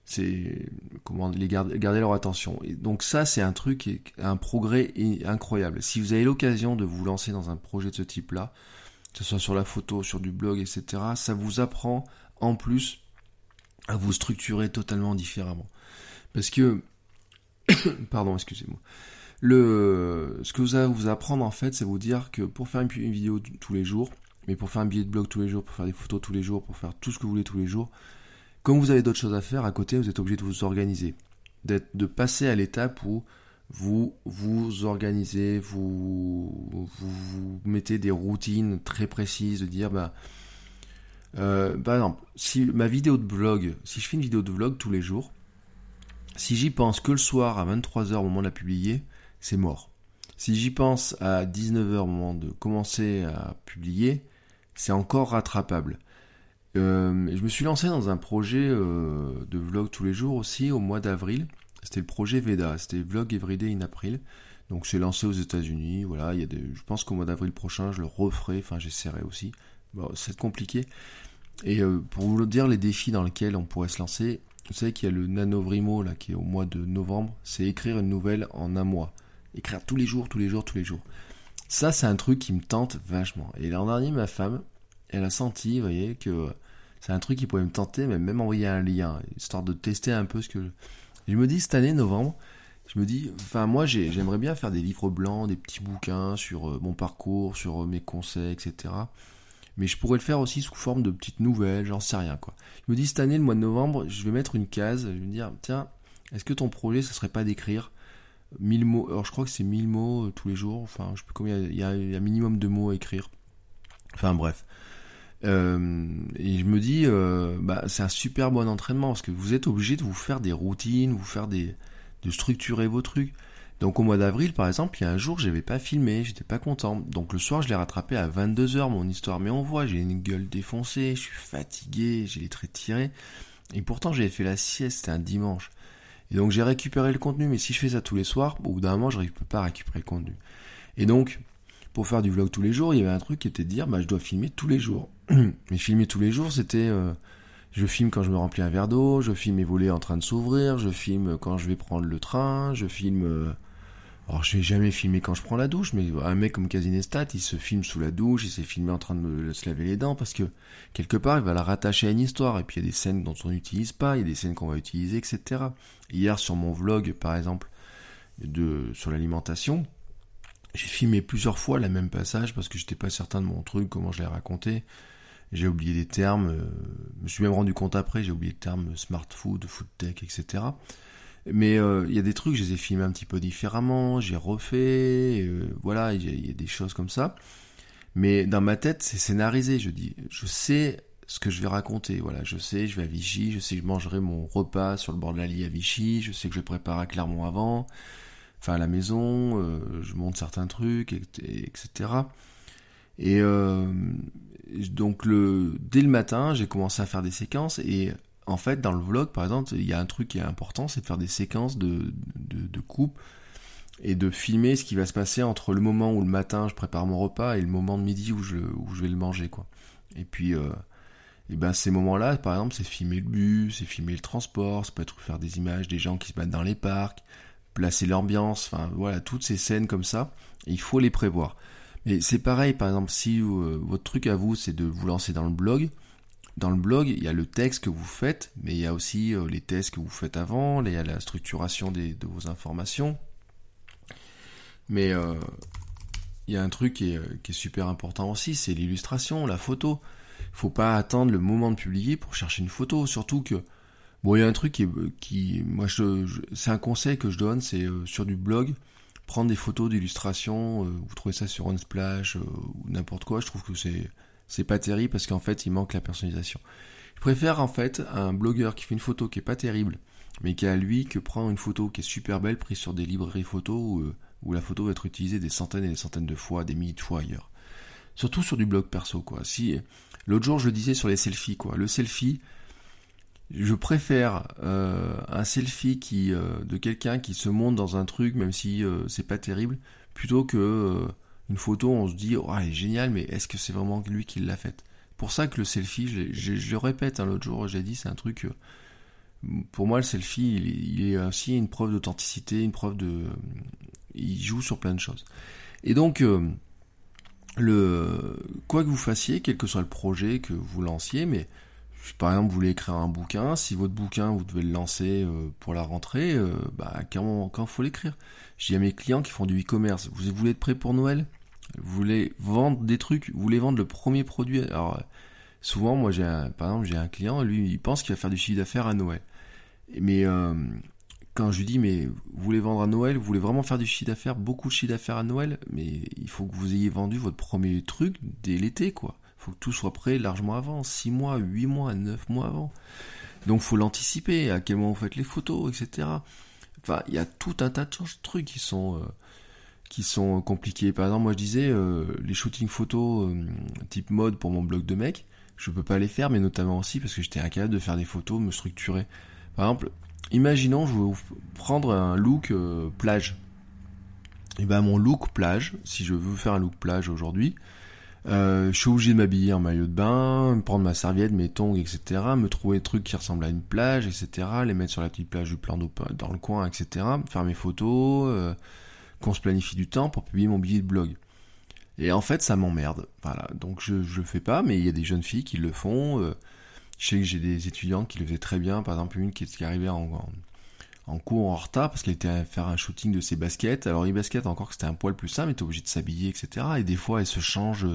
c'est comment les garder, garder leur attention. Et donc ça, c'est un truc, un progrès incroyable. Si vous avez l'occasion de vous lancer dans un projet de ce type-là, que ce soit sur la photo, sur du blog, etc., ça vous apprend en plus à vous structurer totalement différemment. Parce que, pardon, excusez-moi. Le, ce que vous allez vous apprendre en fait, c'est vous dire que pour faire une, vidéo tous les jours, mais pour faire un billet de blog tous les jours, pour faire des photos tous les jours, pour faire tout ce que vous voulez tous les jours, comme vous avez d'autres choses à faire à côté, vous êtes obligé de vous organiser, d'être, de passer à l'étape où vous vous organisez, vous, vous, vous mettez des routines très précises, de dire bah euh, par exemple, si ma vidéo de vlog, si je fais une vidéo de vlog tous les jours, si j'y pense que le soir à 23h au moment de la publier, c'est mort. Si j'y pense à 19h au moment de commencer à publier, c'est encore rattrapable. Euh, je me suis lancé dans un projet euh, de vlog tous les jours aussi au mois d'avril. C'était le projet Veda, c'était Vlog Everyday in April. Donc c'est lancé aux États-Unis. Voilà, il y a des, je pense qu'au mois d'avril prochain, je le referai. Enfin, j'essaierai aussi. Bon, c'est compliqué. Et euh, pour vous dire les défis dans lesquels on pourrait se lancer, vous savez qu'il y a le Nanovrimo là qui est au mois de novembre, c'est écrire une nouvelle en un mois. Écrire tous les jours, tous les jours, tous les jours. Ça, c'est un truc qui me tente vachement. Et l'an dernier, ma femme, elle a senti, vous voyez, que c'est un truc qui pourrait me tenter, mais même envoyer un lien, histoire de tester un peu ce que... Je me dis, cette année, novembre, je me dis, enfin moi j'aimerais bien faire des livres blancs, des petits bouquins sur euh, mon parcours, sur euh, mes conseils, etc mais je pourrais le faire aussi sous forme de petites nouvelles, j'en sais rien quoi. Je me dis cette année, le mois de novembre, je vais mettre une case, je vais me dire, tiens, est-ce que ton projet, ce serait pas d'écrire 1000 mots, alors je crois que c'est 1000 mots euh, tous les jours, enfin je sais plus combien, il y, a, un minimum de mots à écrire. Enfin bref. Euh, et je me dis, euh, bah, c'est un super bon entraînement parce que vous êtes obligé de vous faire des routines, vous faire des, de structurer vos trucs. Donc au mois d'avril, par exemple, il y a un jour, je n'avais pas filmé, j'étais pas content. Donc le soir, je l'ai rattrapé à 22h, mon histoire. Mais on voit, j'ai une gueule défoncée, je suis fatigué, j'ai les traits tirés. Et pourtant, j'avais fait la sieste, c'était un dimanche. Et donc j'ai récupéré le contenu, mais si je fais ça tous les soirs, au bout d'un moment, je ne peux pas récupérer le contenu. Et donc, pour faire du vlog tous les jours, il y avait un truc qui était de dire, bah, je dois filmer tous les jours. mais filmer tous les jours, c'était... Euh, je filme quand je me remplis un verre d'eau, je filme mes volets en train de s'ouvrir, je filme quand je vais prendre le train, je filme... Euh, alors je vais jamais filmer quand je prends la douche, mais un mec comme Casinestat, il se filme sous la douche, il s'est filmé en train de se laver les dents, parce que quelque part il va la rattacher à une histoire, et puis il y a des scènes dont on n'utilise pas, il y a des scènes qu'on va utiliser, etc. Hier sur mon vlog par exemple, de sur l'alimentation, j'ai filmé plusieurs fois le même passage parce que j'étais pas certain de mon truc, comment je l'ai raconté. J'ai oublié des termes, euh, je me suis même rendu compte après, j'ai oublié le terme smart food, food tech, etc. Mais euh, il y a des trucs, je les ai filmés un petit peu différemment, j'ai refait, euh, voilà, il y, a des choses comme ça. Mais dans ma tête, c'est scénarisé. Je dis, je sais ce que je vais raconter. Voilà, je sais, je vais à Vichy, je sais que je mangerai mon repas sur le bord de la à Vichy, je sais que je prépare à Clermont avant, enfin à la maison, euh, je monte certains trucs, etc. Et donc le, dès le matin, j'ai commencé à faire des séquences et en fait, dans le vlog, par exemple, il y a un truc qui est important, c'est de faire des séquences de, de, coupe et de filmer ce qui va se passer entre le moment où le matin je prépare mon repas et le moment de midi où je, où je vais le manger, quoi. Et puis, euh, et ben ces moments-là, par exemple, c'est filmer le bus, c'est filmer le transport, ça peut être faire des images des gens qui se battent dans les parcs, placer l'ambiance, enfin voilà, toutes ces scènes comme ça, il faut les prévoir. Mais c'est pareil, par exemple, si euh, votre truc à vous, c'est de vous lancer dans le blog, dans le blog, il y a le texte que vous faites, mais il y a aussi euh, les tests que vous faites avant, il y a la structuration de vos informations. Mais euh, il y a un truc qui est, super important aussi, c'est l'illustration, la photo. faut pas attendre le moment de publier pour chercher une photo. Surtout que, bon, il y a un truc qui, qui moi, je, c'est un conseil que je donne, c'est euh, sur du blog, prendre des photos d'illustration. Euh, vous trouvez ça sur Unsplash euh, ou n'importe quoi. Je trouve que c'est c'est pas terrible parce qu'en fait, il manque la personnalisation. Je préfère en fait un blogueur qui fait une photo qui est pas terrible, mais qui a lui que prend une photo qui est super belle prise sur des librairies photos où, où la photo va être utilisée des centaines et des centaines de fois, des milliers de fois ailleurs. Surtout sur du blog perso, quoi. Si l'autre jour je le disais sur les selfies, quoi. Le selfie, je préfère euh, un selfie qui euh, de quelqu'un qui se monte dans un truc, même si euh, c'est pas terrible, plutôt que une photo. On se dit, oh, elle est géniale, mais est-ce que c'est vraiment lui qui l'a faite? Pour ça que le selfie, je, le répète, hein, l'autre jour j'ai dit, c'est un truc. pour moi, le selfie, il, est aussi une preuve d'authenticité, une preuve de, il joue sur plein de choses. Et donc le quoi que vous fassiez, quel que soit le projet que vous lanciez, mais par exemple vous voulez écrire un bouquin, si votre bouquin vous devez le lancer euh, pour la rentrée, euh, bah quand faut l'écrire? Je à mes clients qui font du e-commerce, vous voulez être prêt pour Noël? Vous voulez vendre des trucs, vous voulez vendre le premier produit. Alors souvent moi j'ai par exemple j'ai un client, lui il pense qu'il va faire du chiffre d'affaires à Noël. Mais euh, quand je lui dis mais vous voulez vendre à Noël, vous voulez vraiment faire du chiffre d'affaires, beaucoup de chiffre d'affaires à Noël, mais il faut que vous ayez vendu votre premier truc dès l'été quoi. Il faut que tout soit prêt largement avant, 6 mois, 8 mois, 9 mois avant. Donc faut l'anticiper, à quel moment vous faites les photos, etc. Enfin, il y a tout un tas de trucs qui sont euh, qui sont compliqués. Par exemple, moi je disais euh, les shootings photos euh, type mode pour mon blog de mec, je peux pas les faire, mais notamment aussi parce que j'étais incapable de faire des photos, me structurer. Par exemple, imaginons, je vous prendre un look euh, plage. Et ben mon look plage, si je veux faire un look plage aujourd'hui, euh, je suis obligé de m'habiller en maillot de bain, prendre ma serviette, mes tongs, etc., me trouver des trucs qui ressemblent à une plage, etc., les mettre sur la petite plage du plan d'eau dans le coin, etc., faire mes photos, qu'on se planifie du temps pour publier mon billet de blog. Et en fait, ça m'emmerde. Voilà, donc je je le fais pas, mais il y a des jeunes filles qui le font. Je sais que j'ai des étudiantes qui le faisaient très bien, par exemple une qui, est arrivée en, en, cours en retard parce qu'elle était à faire un shooting de ses baskets. Alors les baskets encore que c'était un poil plus simple, elle était obligée de s'habiller, etc. Et des fois elle se change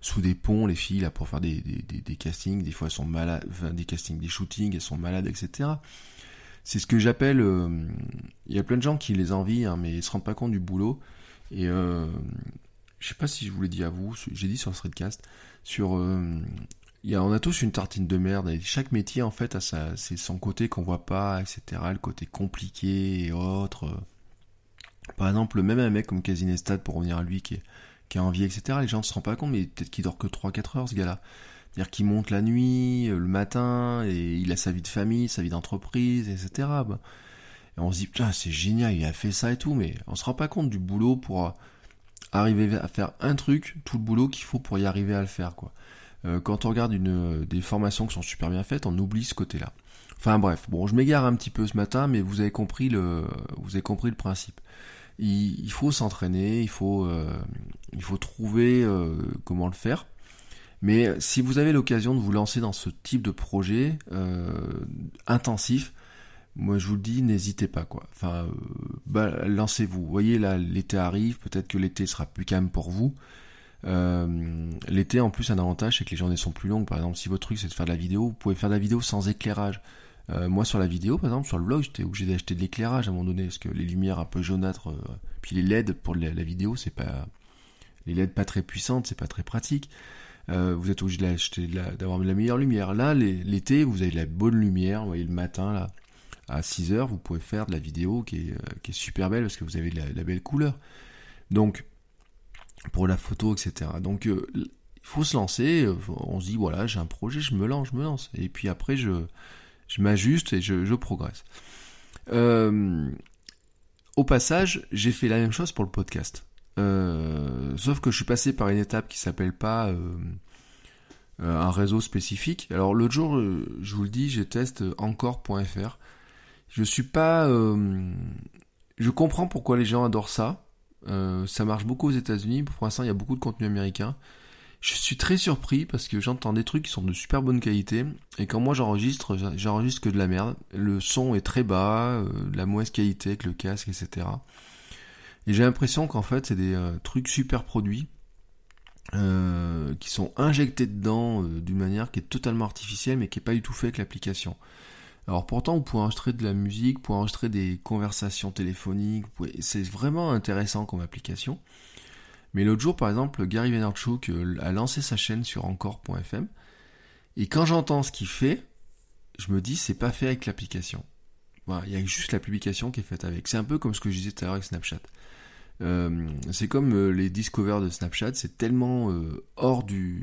sous des ponts, les filles, là, pour faire des, des, des, castings. Des fois elles sont malades, des castings, des shootings, elles sont malades, etc. C'est ce que j'appelle... Euh, il y a plein de gens qui les envient, hein, mais ils se rendent pas compte du boulot. Et euh, je sais pas si je vous l'ai dit à vous, j'ai dit sur le streetcast, sur euh, on a tous une tartine de merde. Et chaque métier, en fait, a sa, c'est son côté qu'on voit pas, etc. Le côté compliqué et autres. Par exemple, même un mec comme Casinestat, pour revenir à lui, qui est, qui a envie, etc. Les gens ne se rendent pas compte, mais peut-être qu'il dort que 3-4 heures, ce gars-là. C'est-à-dire qu'il monte la nuit, euh, le matin, et il a sa vie de famille, sa vie d'entreprise, etc. Bah, et on se dit, putain, c'est génial, il a fait ça et tout, mais on se rend pas compte du boulot pour euh, arriver à faire un truc, tout le boulot qu'il faut pour y arriver à le faire. Euh, quand on regarde des formations qui sont super bien faites, on oublie ce côté-là. Enfin bref, bon, je m'égare un petit peu ce matin, mais vous avez compris le, vous avez compris le principe. Il, faut s'entraîner, il faut, il faut trouver comment le faire. Mais si vous avez l'occasion de vous lancer dans ce type de projet intensif, moi je vous le dis, n'hésitez pas quoi. Enfin, bah, lancez-vous. Vous voyez là, l'été arrive, peut-être que l'été sera plus calme pour vous. Euh, L'été, en plus, un avantage, c'est que les journées sont plus longues. Par exemple, si votre truc c'est de faire de la vidéo, vous pouvez faire de la vidéo sans éclairage. Euh, moi, sur la vidéo, par exemple, sur le blog, j'étais obligé d'acheter de l'éclairage à un moment donné, parce que les lumières un peu jaunâtres, euh, puis les LED pour la, vidéo, c'est pas les LED pas très puissantes, c'est pas très pratique. Euh, vous êtes obligé d'acheter d'avoir de, la meilleure lumière. Là, l'été, vous avez de la bonne lumière. Vous voyez le matin là, à 6 heures, vous pouvez faire de la vidéo qui est, qui est super belle parce que vous avez de la, belle couleur. Donc, pour la photo, etc. Donc euh, il faut se lancer, euh, on se dit voilà j'ai un projet, je me lance, je me lance. Et puis après je, je m'ajuste et je, progresse. Euh, au passage, j'ai fait la même chose pour le podcast. Sauf que je suis passé par une étape qui s'appelle pas un réseau spécifique. Alors l'autre jour, je vous le dis, j'ai teste encore.fr. Je suis pas, je comprends pourquoi les gens adorent ça. Euh, ça marche beaucoup aux États-Unis. Pour l'instant, il y a beaucoup de contenu américain. Je suis très surpris parce que j'entends des trucs qui sont de super bonne qualité. Et quand moi j'enregistre, j'enregistre que de la merde. Le son est très bas, euh, de la mauvaise qualité avec le casque, etc. Et j'ai l'impression qu'en fait, c'est des euh, trucs super produits. euh, qui sont injectés dedans euh, d'une manière qui est totalement artificielle mais qui n'est pas du tout fait avec l'application. Alors pourtant, vous pouvez enregistrer de la musique, vous pouvez enregistrer des conversations téléphoniques, c'est vraiment intéressant comme application. Mais l'autre jour, par exemple, Gary Vaynerchuk a lancé sa chaîne sur encore.fm, et quand j'entends ce qu'il fait, je me dis c'est pas fait avec l'application. Il y a juste la publication qui est faite avec. C'est un peu comme ce que je disais tout à l'heure avec Snapchat. Euh, c'est comme euh, les discovers de Snapchat, c'est tellement euh, hors de,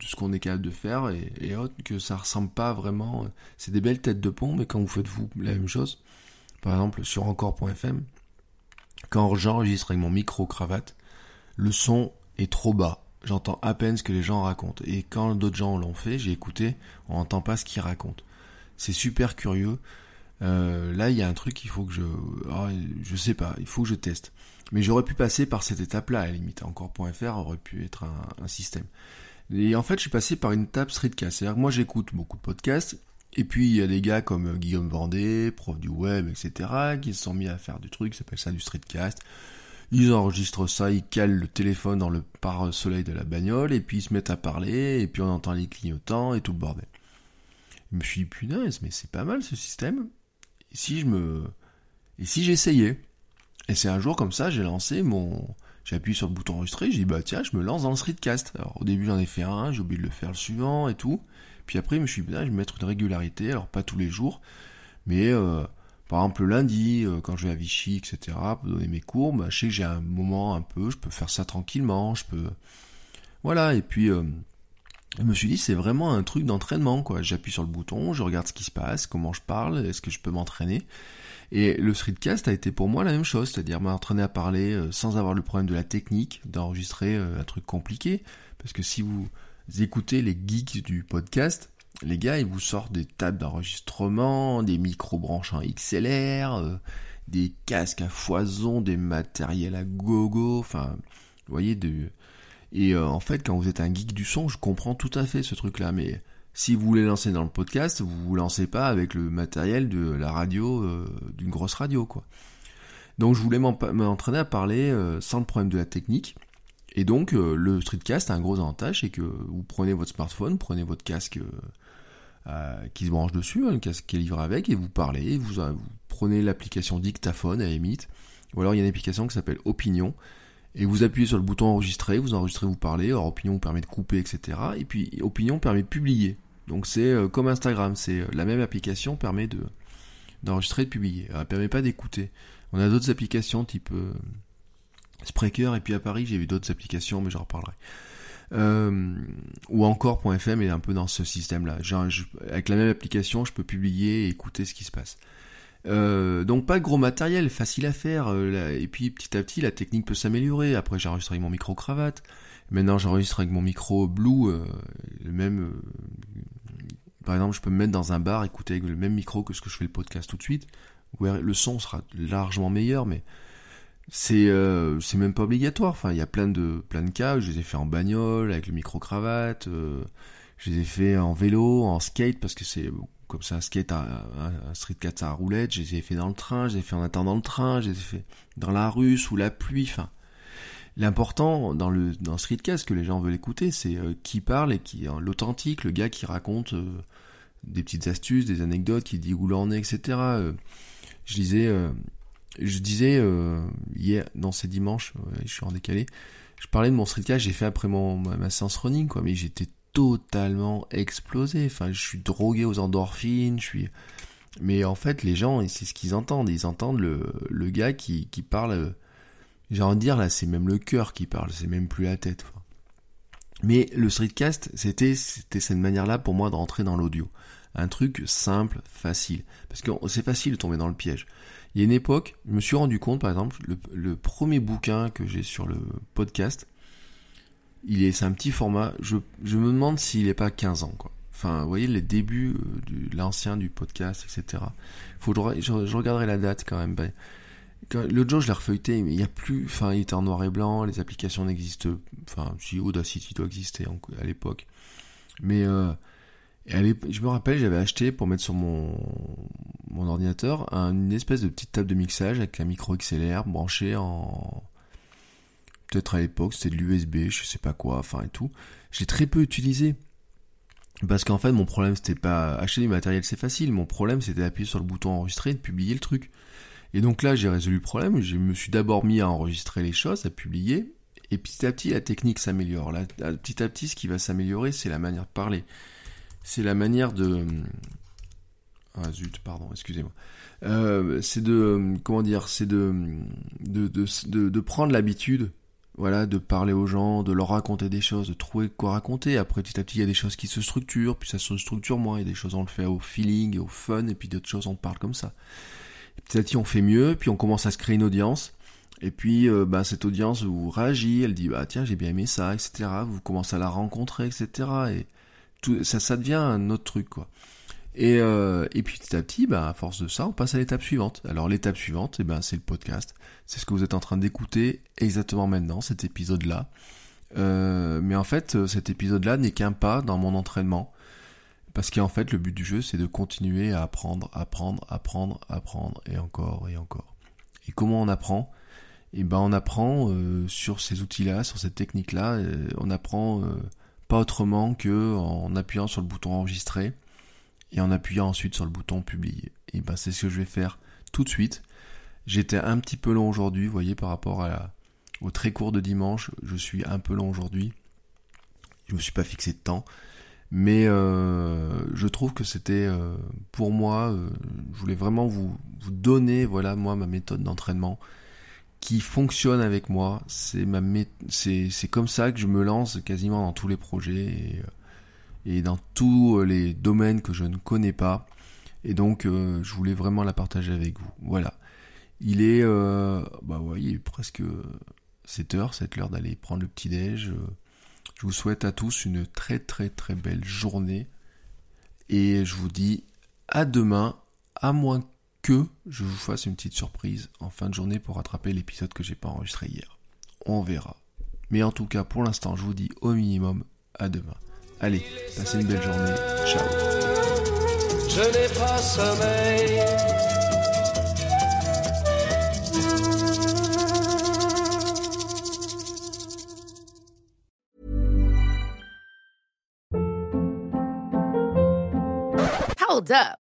ce qu'on est capable de faire et, et que ça ressemble pas vraiment. C'est des belles têtes de pont, mais quand vous faites vous la même chose, par exemple sur encore.fm, quand j'enregistre avec mon micro cravate, le son est trop bas. J'entends à peine ce que les gens racontent. Et quand d'autres gens l'ont fait, j'ai écouté, on n'entend pas ce qu'ils racontent. C'est super curieux. Euh, là, il y a un truc qu'il faut que je... Ah, je sais pas, il faut que je teste. Mais j'aurais pu passer par cette étape-là, à la limite. Encore.fr aurait pu être un, système. Et en fait, je suis passé par une étape streetcast. C'est-à-dire que moi, j'écoute beaucoup de podcasts. Et puis, il y a des gars comme Guillaume Vendée, prof du web, etc., qui se sont mis à faire du truc, s'appelle ça du streetcast. Ils enregistrent ça, ils calent le téléphone dans le pare-soleil de la bagnole, et puis ils se mettent à parler, et puis on entend les clignotants et tout le bordel. Je me suis dit, punaise, mais c'est pas mal ce système. Et si je me, et si j'essayais? Et c'est un jour comme ça, j'ai lancé mon, j'ai appuyé sur le bouton enregistrer, j'ai dit, bah tiens, je me lance dans le streetcast. Alors au début j'en ai fait un, j'ai oublié de le faire le suivant et tout. Puis après, je me suis dit, bah, je vais mettre une régularité, alors pas tous les jours, mais euh, par exemple, le lundi, euh, quand je vais à Vichy, etc., pour donner mes cours, bah, je sais que j'ai un moment un peu, je peux faire ça tranquillement, je peux... Voilà, et puis... Euh, je me suis dit, c'est vraiment un truc d'entraînement, quoi. J'appuie sur le bouton, je regarde ce qui se passe, comment je parle, est-ce que je peux m'entraîner? Et le streetcast a été pour moi la même chose, c'est-à-dire m'entraîner à parler euh, sans avoir le problème de la technique, d'enregistrer un truc compliqué. Parce que si vous écoutez les geeks du podcast, les gars, ils vous sortent des tables d'enregistrement, des micro-branches en XLR, euh, des casques à foison, des matériels à gogo, enfin, vous voyez, de... Et euh, en fait, quand vous êtes un geek du son, je comprends tout à fait ce truc-là, mais si vous voulez lancer dans le podcast, vous vous lancez pas avec le matériel de la radio, euh, d'une grosse radio, quoi. Donc je voulais m'entraîner à parler sans le problème de la technique. Et donc le streetcast a un gros avantage, c'est que vous prenez votre smartphone, prenez votre casque euh, qui se branche dessus, un casque qui est livré avec, et vous parlez, vous, euh, prenez l'application dictaphone à limite, ou alors il y a une application qui s'appelle Opinion, et vous appuyez sur le bouton enregistrer, vous enregistrez, vous parlez, alors Opinion vous permet de couper, etc. Et puis Opinion permet de publier. Donc c'est euh, comme Instagram, c'est la même application permet de d'enregistrer et de publier. Elle permet pas d'écouter. On a d'autres applications type Spreaker, et puis à Paris j'ai vu d'autres applications, mais j'en reparlerai. Euh, ou encore .fm est un peu dans ce système-là. avec la même application, je peux publier et écouter ce qui se passe. Euh, donc pas de gros matériel, facile à faire. Euh, et puis petit à petit, la technique peut s'améliorer. Après, j'enregistre avec mon micro cravate. Maintenant, j'enregistre avec mon micro Blue, le même. par exemple, je peux me mettre dans un bar, écouter avec le même micro que ce que je fais le podcast tout de suite. le son sera largement meilleur, mais c'est euh, c'est même pas obligatoire. Enfin, il y a plein de plein de cas. Je les ai fait en bagnole avec le micro cravate. Euh, je les ai fait en vélo, en skate parce que c'est comme ça un skate, un, un street cat à roulette. Je fait dans le train. Je les ai fait en attendant le train. Je les ai fait dans la rue sous la pluie. Enfin, l'important dans le dans street ce que les gens veulent écouter, c'est euh, qui parle et qui l'authentique, le gars qui raconte des petites astuces, des anecdotes, qui dit où l'on est, etc. je disais je disais euh, hier, non c'est dimanche, je suis en décalé, je parlais de mon streetcast, j'ai fait après mon ma, séance running quoi, mais j'étais totalement explosé. Enfin, je suis drogué aux endorphines, je suis. Mais en fait, les gens, c'est ce qu'ils entendent. Ils entendent le, le gars qui, qui parle. Euh, j'ai envie de dire là, c'est même le cœur qui parle, c'est même plus la tête. Mais le streetcast, c'était cette manière-là pour moi de rentrer dans l'audio. Un truc simple, facile. Parce que c'est facile de tomber dans le piège. Il y a une époque, je me suis rendu compte, par exemple, le, premier bouquin que j'ai sur le podcast, il est, c'est un petit format. Je, me demande s'il n'est pas 15 ans, quoi. Enfin, vous voyez les débuts euh, de l'ancien du podcast, etc. Faut je, je, regarderai la date quand même. Ben, l'autre jour, je l'ai refeuilleté, mais il n'y a plus. Enfin, il était en noir et blanc. Les applications n'existent. Enfin, si Audacity doit exister à l'époque, mais euh, je me rappelle, j'avais acheté pour mettre sur mon, mon ordinateur une espèce de petite table de mixage avec un micro XLR branché en peut-être à l'époque c'était de l'USB, je sais pas quoi, enfin et tout. J'ai très peu utilisé. Parce qu'en fait, mon problème, c'était pas acheter du matériel, c'est facile. Mon problème, c'était d'appuyer sur le bouton enregistrer et de publier le truc. Et donc là, j'ai résolu le problème. Je me suis d'abord mis à enregistrer les choses, à publier. Et petit à petit, la technique s'améliore. Petit à petit, ce qui va s'améliorer, c'est la manière de parler. C'est la manière de... Ah zut, pardon, excusez-moi. Euh, c'est de... Comment dire C'est de, de, de prendre l'habitude voilà, de parler aux gens, de leur raconter des choses, de trouver quoi raconter. Après, petit à petit, il y a des choses qui se structurent, puis ça se structure moins. Il y a des choses, on le fait au feeling, au fun, et puis d'autres choses, on parle comme ça. petit à petit, on fait mieux, puis on commence à se créer une audience. Et puis, euh, bah, cette audience vous réagit, elle dit, bah tiens, j'ai bien aimé ça, etc. Vous commencez à la rencontrer, etc. Et tout, ça, ça devient un autre truc, quoi. Et, euh, puis petit à petit, bah, à force de ça, on passe à l'étape suivante. Alors l'étape suivante, eh ben, c'est le podcast. C'est ce que vous êtes en train d'écouter exactement maintenant, cet épisode-là. Euh, mais en fait, euh, cet épisode-là n'est qu'un pas dans mon entraînement. Parce qu'en fait, le but du jeu, c'est de continuer à apprendre, apprendre, apprendre, apprendre, et encore, et encore. Et comment on apprend? Eh ben, on apprend euh, sur ces outils-là, sur cette technique-là. Euh, on apprend euh, pas autrement que en appuyant sur le bouton enregistrer et en appuyant ensuite sur le bouton publier. Et ben c'est ce que je vais faire tout de suite. J'étais un petit peu long aujourd'hui, vous voyez, par rapport à au très court de dimanche, je suis un peu long aujourd'hui. Je me suis pas fixé de temps, mais euh, je trouve que c'était euh, pour moi, euh, je voulais vraiment vous, vous donner, voilà, moi ma méthode d'entraînement qui fonctionne avec moi. C'est ma c'est c'est comme ça que je me lance quasiment dans tous les projets et, et dans tous les domaines que je ne connais pas. Et donc, euh, je voulais vraiment la partager avec vous. Voilà. Il est, euh, bah ouais, il est presque 7 heures, c'est l'heure d'aller prendre le petit déj. Je vous souhaite à tous une très très très belle journée. Et je vous dis à demain, à moins que je vous fasse une petite surprise en fin de journée pour rattraper l'épisode que j'ai pas enregistré hier. On verra. Mais en tout cas, pour l'instant, je vous dis au minimum à demain. Allez, passez une belle journée. Ciao. Je n'ai pas sommeil. Hold up.